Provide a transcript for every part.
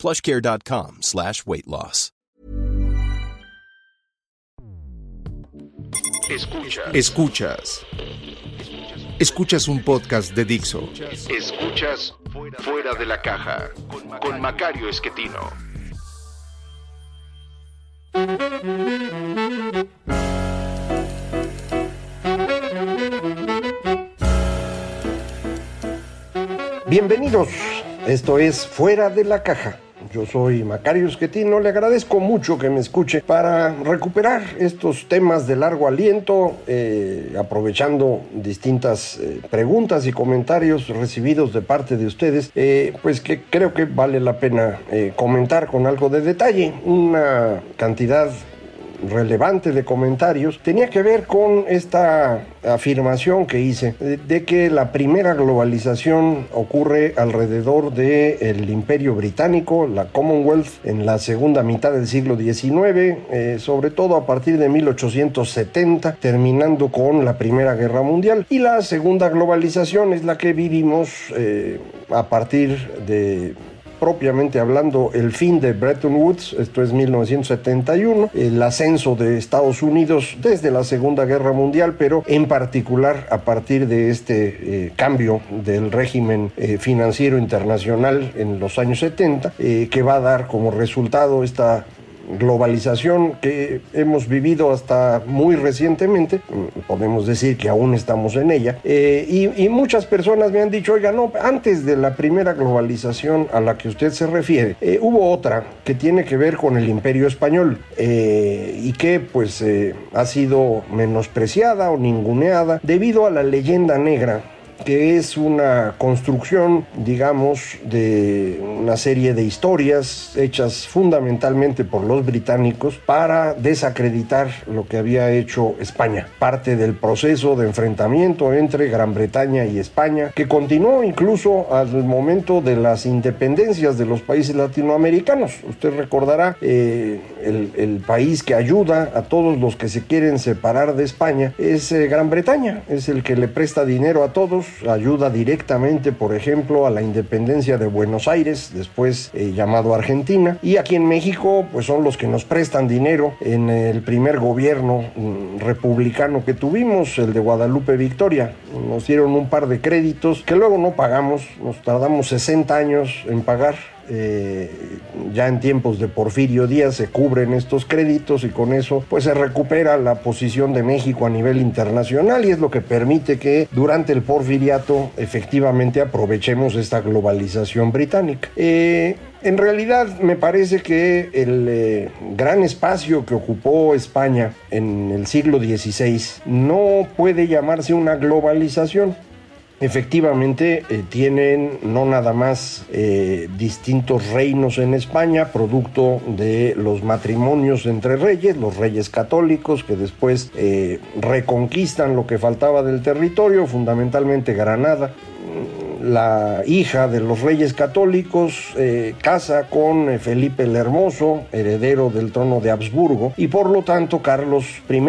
plushcare.com slash weight loss. Escuchas. Escuchas. Escuchas un podcast de Dixo. Escuchas Fuera de la Caja con Macario Esquetino. Bienvenidos, esto es Fuera de la Caja. Yo soy Macario Esquetino, le agradezco mucho que me escuche para recuperar estos temas de largo aliento, eh, aprovechando distintas eh, preguntas y comentarios recibidos de parte de ustedes, eh, pues que creo que vale la pena comentar con algo de detalle. Una cantidad relevante de comentarios tenía que ver con esta afirmación que hice de que la primera globalización ocurre alrededor del imperio británico, la Commonwealth, en la segunda mitad del siglo XIX, eh, sobre todo a partir de 1870, terminando con la Primera Guerra Mundial. Y la segunda globalización es la que vivimos eh, a partir de propiamente hablando el fin de Bretton Woods, esto es 1971, el ascenso de Estados Unidos desde la Segunda Guerra Mundial, pero en particular a partir de este eh, cambio del régimen eh, financiero internacional en los años 70, eh, que va a dar como resultado esta globalización que hemos vivido hasta muy recientemente, podemos decir que aún estamos en ella, eh, y, muchas personas me han dicho, oiga, no, antes de la primera globalización a la que usted se refiere, eh, hubo otra que tiene que ver con el imperio español eh, y que pues ha sido menospreciada o ninguneada debido a la leyenda negra que es una construcción, digamos, de una serie de historias hechas fundamentalmente por los británicos para desacreditar lo que había hecho España. Parte del proceso de enfrentamiento entre Gran Bretaña y España, que continuó incluso al momento de las independencias de los países latinoamericanos. Usted recordará eh, el, país que ayuda a todos los que se quieren separar de España es eh, Gran Bretaña, es el que le presta dinero a todos ayuda directamente, por ejemplo, a la independencia de Buenos Aires, después eh, llamado Argentina, y aquí en México, pues son los que nos prestan dinero en el primer gobierno mm, republicano que tuvimos, el de Guadalupe Victoria. Nos dieron un par de créditos que luego no pagamos, nos tardamos 60 años en pagar eh, ya en tiempos de Porfirio Díaz se cubren estos créditos y con eso pues se recupera la posición de México a nivel internacional y es lo que permite que durante el porfiriato efectivamente aprovechemos esta globalización británica. Eh, en realidad me parece que el eh, gran espacio que ocupó España en el siglo XVI no puede llamarse una globalización efectivamente eh, tienen no nada más eh, distintos reinos en España, producto de los matrimonios entre reyes, los reyes católicos que después eh, reconquistan lo que faltaba del territorio, fundamentalmente Granada. La hija de los reyes católicos casa con Felipe el Hermoso, heredero del trono de Habsburgo, y por lo tanto Carlos I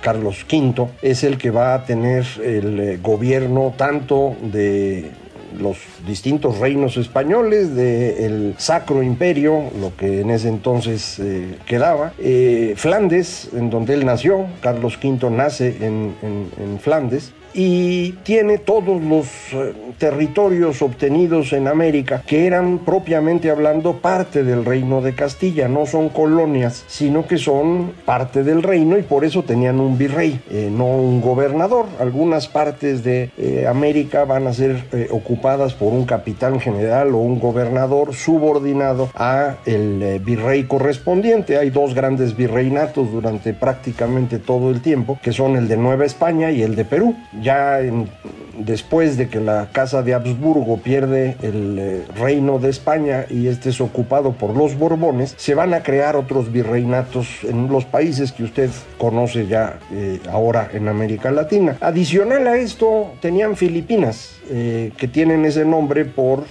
Carlos V, es el que va a tener el eh, gobierno tanto de los distintos reinos españoles del Sacro Imperio, lo que en ese entonces eh, quedaba, eh, Flandes, en donde él nació, Carlos V nace en, en Flandes, y tiene todos los eh, territorios obtenidos en América que eran propiamente hablando parte del reino de Castilla, no son colonias, sino que son parte del reino y por eso tenían un virrey, eh, no un gobernador. Algunas partes de eh, América van a ser ocupadas por un capitán general o un gobernador subordinado a el virrey correspondiente. Hay dos grandes virreinatos durante prácticamente todo el tiempo, que son el de Nueva España y el de Perú en después de que la Casa de Habsburgo pierde el eh, reino de España y este es ocupado por los Borbones, se van a crear otros virreinatos en los países que usted conoce ya eh, ahora en América Latina. Adicional a esto, tenían Filipinas, eh, que tienen ese nombre por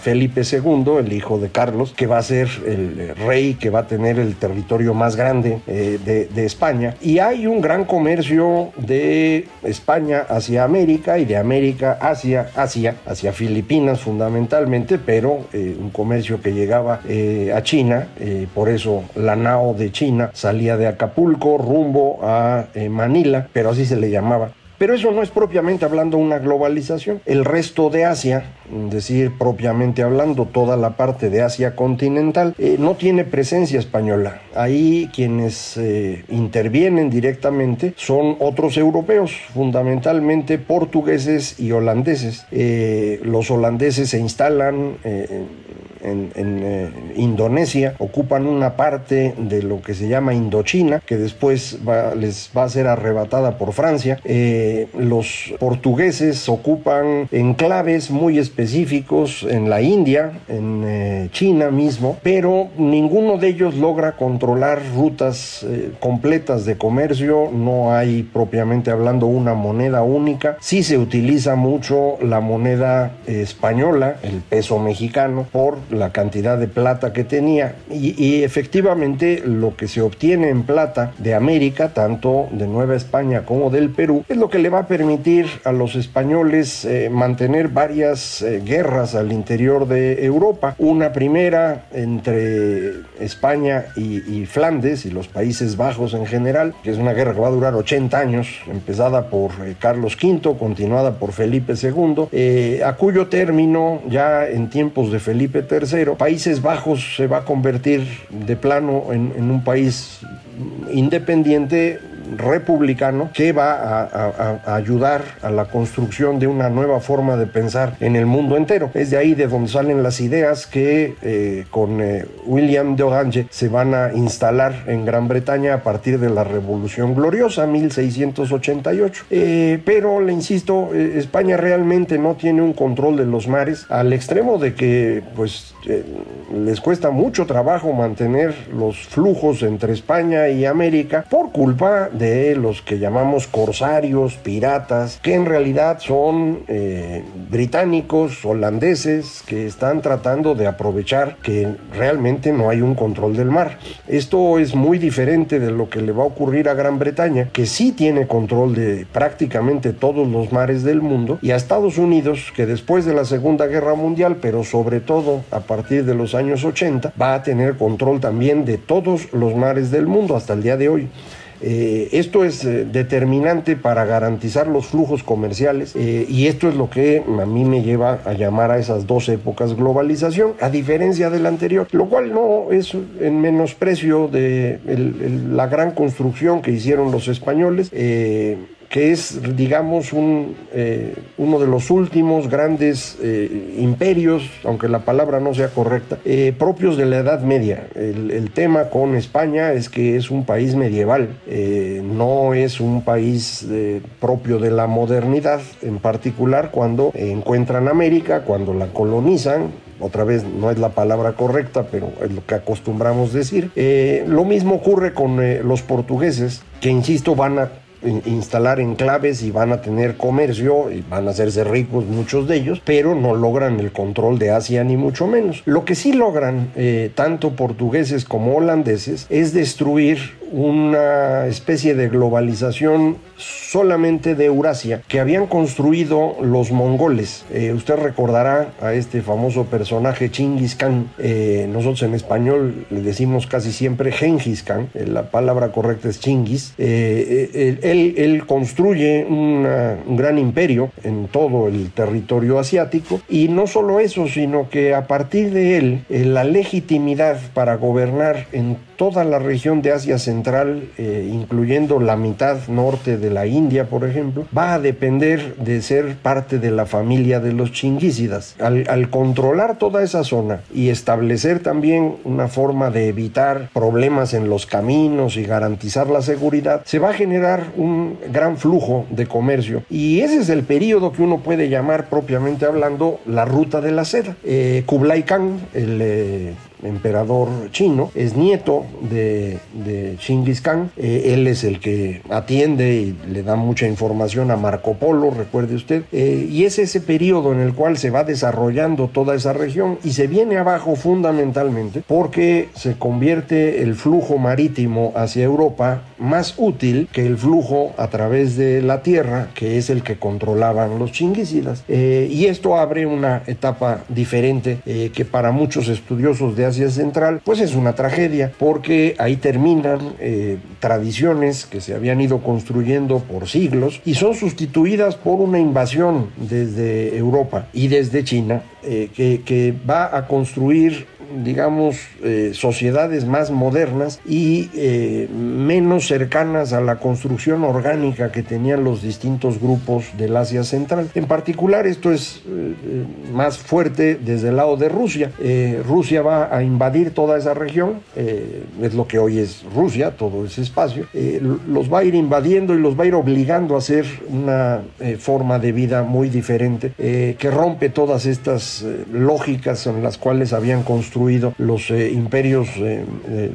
Felipe II, el hijo de Carlos, que va a ser el rey que va a tener el territorio más grande de, de España. Y hay un gran comercio de España hacia América y de América hacia Asia, hacia Filipinas fundamentalmente, pero eh, un comercio que llegaba eh, a China, eh, por eso la nao de China salía de Acapulco rumbo a Manila, pero así se le llamaba. Pero eso no es propiamente hablando una globalización. El resto de Asia, decir, propiamente hablando, toda la parte de Asia continental, eh, no tiene presencia española. Ahí quienes eh, intervienen directamente son otros europeos, fundamentalmente portugueses y holandeses. Eh, los holandeses se instalan en, Indonesia, ocupan una parte de lo que se llama Indochina, que después les va a ser arrebatada por Francia. Los portugueses ocupan enclaves muy específicos en la India, en eh, China mismo, pero ninguno de ellos logra controlar rutas eh, completas de comercio, no hay propiamente hablando una moneda única, sí se utiliza mucho la moneda española, el peso mexicano, por la cantidad de plata que tenía y, efectivamente lo que se obtiene en plata de América, tanto de Nueva España como del Perú, es lo que le va a permitir a los españoles eh, mantener varias eh, guerras al interior de Europa. Una primera entre España y, Flandes y los Países Bajos en general, que es una guerra que va a durar 80 años, empezada por eh, Carlos V, continuada por Felipe II, a cuyo término, ya en tiempos de Felipe III, Países Bajos se va a convertir de plano en un país independiente republicano que va a, ayudar a la construcción de una nueva forma de pensar en el mundo entero. Es de ahí de donde salen las ideas que eh, con eh, William de Orange se van a instalar en Gran Bretaña a partir de la Revolución Gloriosa, 1688. Eh, pero, le insisto, España realmente no tiene un control de los mares al extremo de que pues les cuesta mucho trabajo mantener los flujos entre España y América por culpa de los que llamamos corsarios, piratas, que en realidad son eh, británicos, holandeses, que están tratando de aprovechar que realmente no hay un control del mar. Esto es muy diferente de lo que le va a ocurrir a Gran Bretaña, que sí tiene control de prácticamente todos los mares del mundo, y a Estados Unidos, que después de la Segunda Guerra Mundial, pero sobre todo a partir de los años 80, va a tener control también de todos los mares del mundo hasta el día de hoy. Eh, esto es eh, determinante para garantizar los flujos comerciales eh, y esto es lo que a mí me lleva a llamar a esas dos épocas globalización, a diferencia del anterior, lo cual no es en menosprecio de la gran construcción que hicieron los españoles que es, digamos, un, eh, uno de los últimos grandes eh, imperios, aunque la palabra no sea correcta, eh, propios de la Edad Media. El, tema con España es que es un país medieval, no es un país propio de la modernidad, en particular cuando encuentran América, cuando la colonizan, otra vez no es la palabra correcta, pero es lo que acostumbramos decir. lo mismo ocurre con los portugueses, que insisto, van a instalar enclaves y van a tener comercio y van a hacerse ricos muchos de ellos, pero no logran el control de Asia ni mucho menos. Lo que sí logran eh, tanto portugueses como holandeses es destruir una especie de globalización solamente de Eurasia que habían construido los mongoles. Eh, usted recordará a este famoso personaje Chingis Khan. Eh, nosotros en español le decimos casi siempre Genghis Khan. Eh, la palabra correcta es Chingis. Él, construye un gran imperio en todo el territorio asiático y no solo eso, sino que a partir de él la legitimidad para gobernar en toda la región de Asia Central eh, incluyendo la mitad norte de la India, por ejemplo, va a depender de ser parte de la familia de los chinguícidas. Al, controlar toda esa zona y establecer también una forma de evitar problemas en los caminos y garantizar la seguridad, se va a generar un gran flujo de comercio. Y ese es el periodo que uno puede llamar propiamente hablando la ruta de la seda. Eh, Kublai Khan, el eh, emperador chino, es nieto de, de Khan. Eh, él es el que atiende y le da mucha información a Marco Polo, recuerde usted. Eh, y es ese periodo en el cual se va desarrollando toda esa región y se viene abajo fundamentalmente porque se convierte el flujo marítimo hacia Europa más útil que el flujo a través de la tierra, que es el que controlaban los chinguisidas. Eh, y esto abre una etapa diferente que para muchos estudiosos de Asia Central, pues es una tragedia, porque ahí terminan eh, tradiciones que se habían ido construyendo por siglos y son sustituidas por una invasión desde Europa y desde China eh, que va a construir digamos, eh, sociedades más modernas y eh, menos cercanas a la construcción orgánica que tenían los distintos grupos del Asia Central. En particular, esto es eh, más fuerte desde el lado de Rusia. Rusia va a invadir toda esa región, es lo que hoy es Rusia, todo ese espacio. los va a ir invadiendo y los va a ir obligando a hacer una forma de vida muy diferente que rompe todas estas lógicas en las cuales habían construido los eh, imperios eh,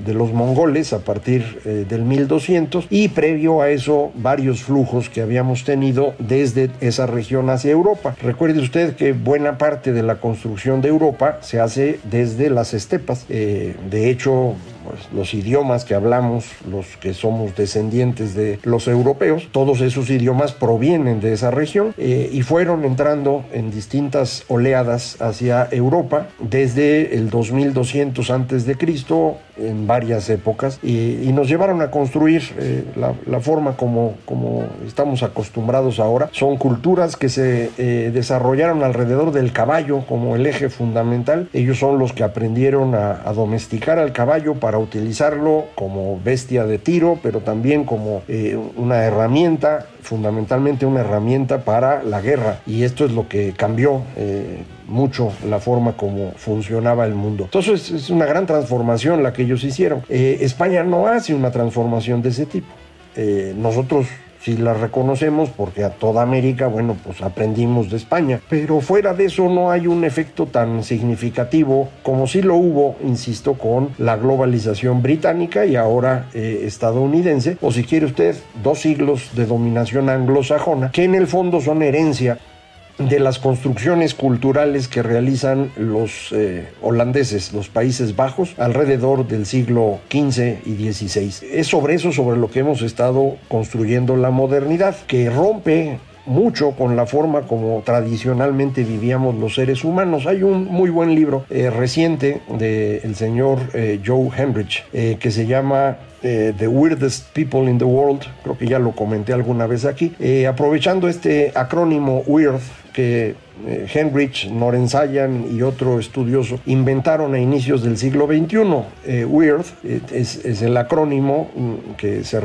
de los mongoles a partir eh, del 1200 y previo a eso varios flujos que habíamos tenido desde esa región hacia Europa. Recuerde usted que buena parte de la construcción de Europa se hace desde las estepas. de hecho, pues, los idiomas que hablamos, los que somos descendientes de los europeos, todos esos idiomas provienen de esa región eh, y fueron entrando en distintas oleadas hacia Europa desde el 2200 antes de Cristo en varias épocas y, nos llevaron a construir eh, la, forma como, como estamos acostumbrados ahora. Son culturas que se eh, desarrollaron alrededor del caballo como el eje fundamental. Ellos son los que aprendieron a, a domesticar al caballo para utilizarlo como bestia de tiro, pero también como eh, una herramienta, fundamentalmente una herramienta para la guerra. Y esto es lo que cambió eh, mucho la forma como funcionaba el mundo. Entonces es una gran transformación la que ellos hicieron. Eh, España no hace una transformación de ese tipo. nosotros si las reconocemos porque a toda América, bueno, pues aprendimos de España. Pero fuera de eso no hay un efecto tan significativo como si lo hubo, insisto, con la globalización británica y ahora eh, estadounidense, o si quiere usted, dos siglos de dominación anglosajona, que en el fondo son herencia de las construcciones culturales que realizan los eh, holandeses, los Países Bajos, alrededor del siglo XV y XVI. Es sobre eso sobre lo que hemos estado construyendo la modernidad, que rompe mucho con la forma como tradicionalmente vivíamos los seres humanos. Hay un muy buen libro eh, reciente del señor eh, Joe Hembrich que se llama The Weirdest People in the World, creo que ya lo comenté alguna vez aquí, aprovechando este acrónimo WEIRD, que eh, Heinrich Norenzayan y otro estudioso inventaron a inicios del siglo XXI. Eh, WEIRD eh, es, el acrónimo mm, que se,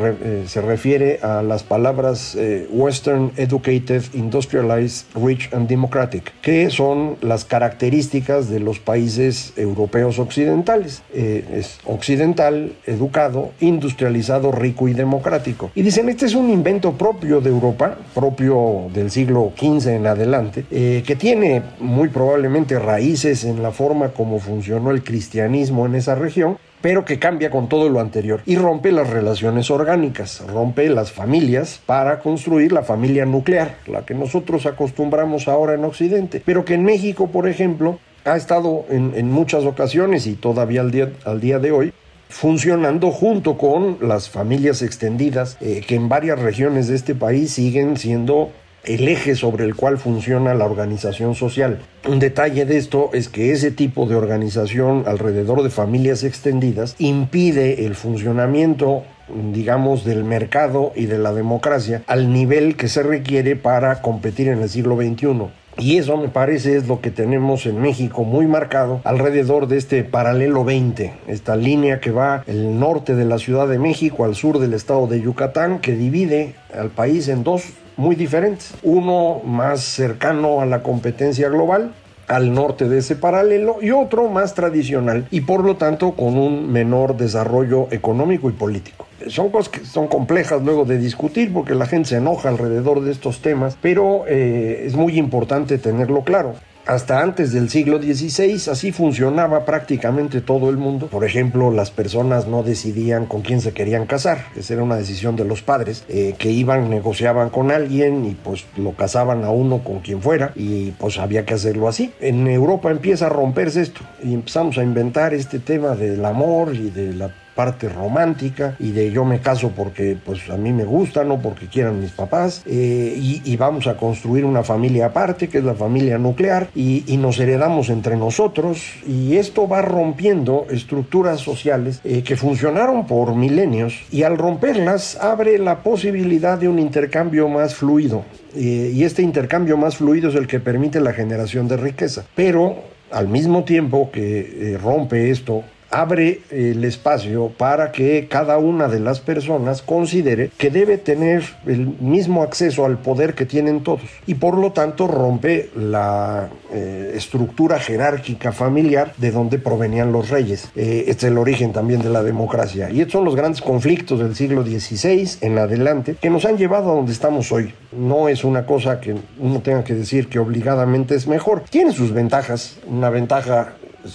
se, refiere a las palabras Western Educated, Industrialized, Rich and Democratic, que son las características de los países europeos occidentales. es occidental, educado, industrializado, rico y democrático. Y dicen, este es un invento propio de Europa, propio del siglo XV en adelante que tiene muy probablemente raíces en la forma como funcionó el cristianismo en esa región, pero que cambia con todo lo anterior y rompe las relaciones orgánicas, rompe las familias para construir la familia nuclear, la que nosotros acostumbramos ahora en Occidente, pero que en México, por ejemplo, ha estado en, muchas ocasiones y todavía al día, al día de hoy funcionando junto con las familias extendidas eh, que en varias regiones de este país siguen siendo el eje sobre el cual funciona la organización social. Un detalle de esto es que ese tipo de organización alrededor de familias extendidas impide el funcionamiento digamos, del mercado y de la democracia al nivel que se requiere para competir en el siglo XXI. Y eso me parece es lo que tenemos en México muy marcado alrededor de este paralelo 20, esta línea que va el norte de la Ciudad de México al sur del estado de Yucatán, que divide al país en dos muy diferentes. Uno más cercano a la competencia global al norte de ese paralelo y otro más tradicional y por lo tanto con un menor desarrollo económico y político. Son cosas que son complejas luego de discutir porque la gente se enoja alrededor de estos temas, pero eh, es muy importante tenerlo claro hasta antes del siglo XVI así funcionaba prácticamente todo el mundo. Por ejemplo, las personas no decidían con quién se querían casar, esa era una decisión de los padres, eh, que iban, negociaban con alguien y pues lo casaban a uno con quien fuera y pues había que hacerlo así. En Europa empieza a romperse esto y empezamos a inventar este tema del amor y de la parte romántica y de yo me caso porque pues a mí me gusta, no porque quieran mis papás eh, y, vamos a construir una familia aparte que es la familia nuclear y, nos heredamos entre nosotros y esto va rompiendo estructuras sociales eh, que funcionaron por milenios y al romperlas abre la posibilidad de un intercambio más fluido eh, y este intercambio más fluido es el que permite la generación de riqueza pero al mismo tiempo que rompe esto abre el espacio para que cada una de las personas considere que debe tener el mismo acceso al poder que tienen todos y por lo tanto rompe la eh, estructura jerárquica familiar de donde provenían los reyes. Eh, este es el origen también de la democracia y estos son los grandes conflictos del siglo XVI en adelante que nos han llevado a donde estamos hoy. No es una cosa que uno tenga que decir que obligadamente es mejor. Tiene sus ventajas. Una ventaja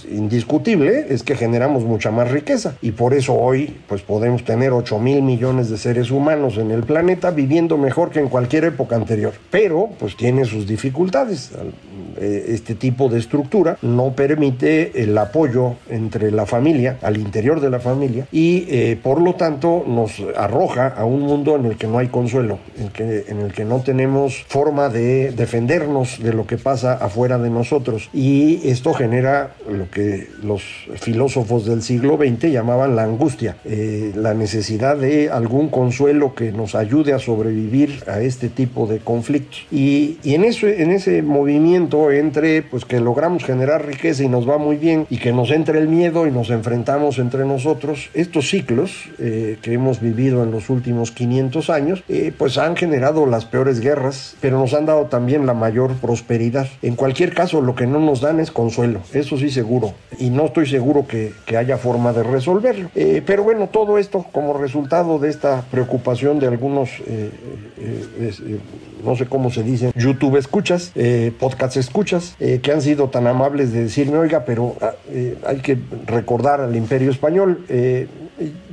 indiscutible es que generamos mucha más riqueza y por eso hoy pues podemos tener 8 mil millones de seres humanos en el planeta viviendo mejor que en cualquier época anterior. Pero pues tiene sus dificultades. Eh, este tipo de estructura no permite el apoyo entre la familia, al interior de la familia y eh, por lo tanto nos arroja a un mundo en el que no hay consuelo, en, que, en el que no tenemos forma de defendernos de lo que pasa afuera de nosotros y esto genera lo que los filósofos del siglo XX llamaban la angustia, eh, la necesidad de algún consuelo que nos ayude a sobrevivir a este tipo de conflictos. Y, y en, eso, en ese movimiento entre pues que logramos generar riqueza y nos va muy bien y que nos entre el miedo y nos enfrentamos entre nosotros, estos ciclos eh, que hemos vivido en los últimos 500 años, eh, pues han generado las peores guerras, pero nos han dado también la mayor prosperidad. En cualquier caso, lo que no nos dan es consuelo, eso sí se seguro y no estoy seguro que, que haya forma de resolverlo. Eh, pero bueno, todo esto como resultado de esta preocupación de algunos, eh, eh, no sé cómo se dice, YouTube escuchas, podcast escuchas, que han sido tan amables de decirme, oiga, pero ah, hay que recordar al imperio español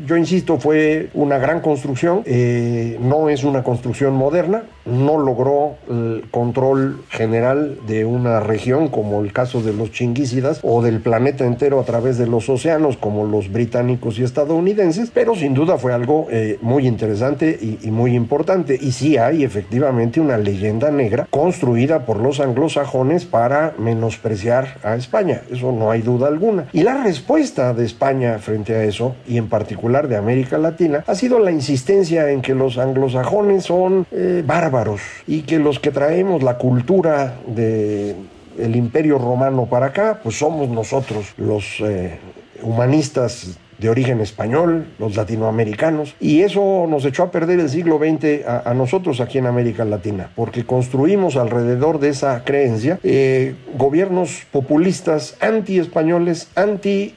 yo insisto, fue una gran construcción, eh, no es una construcción moderna, no logró el control general de una región como el caso de los chinguícidas o del planeta entero a través de los océanos como los británicos y estadounidenses, pero sin duda fue algo eh, muy interesante y, muy importante. Y sí hay efectivamente una leyenda negra construida por los anglosajones para menospreciar a España, eso no hay duda alguna. Y la respuesta de España frente a eso, y en particular de América Latina, ha sido la insistencia en que los anglosajones son eh, bárbaros y que los que traemos la cultura de el imperio romano para acá, pues somos nosotros los eh, humanistas de origen español, los latinoamericanos, y eso nos echó a perder el siglo XX a, nosotros aquí en América Latina, porque construimos alrededor de esa creencia eh, gobiernos populistas anti-españoles, anti...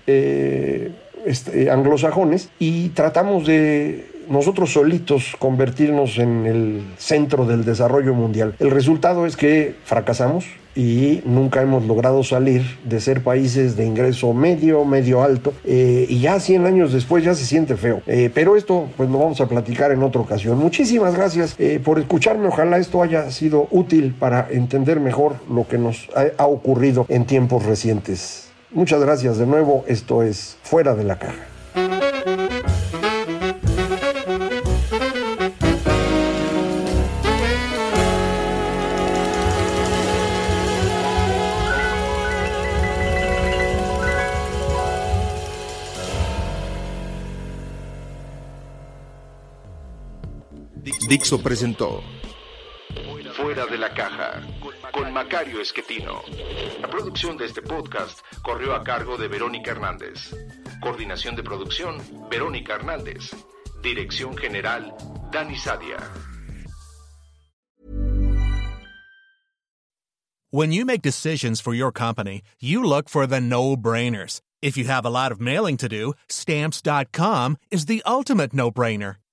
Este, anglosajones y tratamos de nosotros solitos convertirnos en el centro del desarrollo mundial. El resultado es que fracasamos y nunca hemos logrado salir de ser países de ingreso medio, medio alto, eh, y ya 100 años después ya se siente feo. Eh, pero esto pues lo vamos a platicar en otra ocasión. Muchísimas gracias eh, por escucharme, ojalá esto haya sido útil para entender mejor lo que nos ha ocurrido en tiempos recientes. Muchas gracias de nuevo. Esto es Fuera de la Caja. Dixo presentó Fuera de la Caja con Macario Esquetino. La producción de este podcast corrió a cargo de Verónica Hernández. Coordinación de producción, Verónica Hernández. Dirección General, Dani Sadia. When you make decisions for your company, you look for the no-brainers. If you have a lot of mailing to do, stamps.com is the ultimate no-brainer.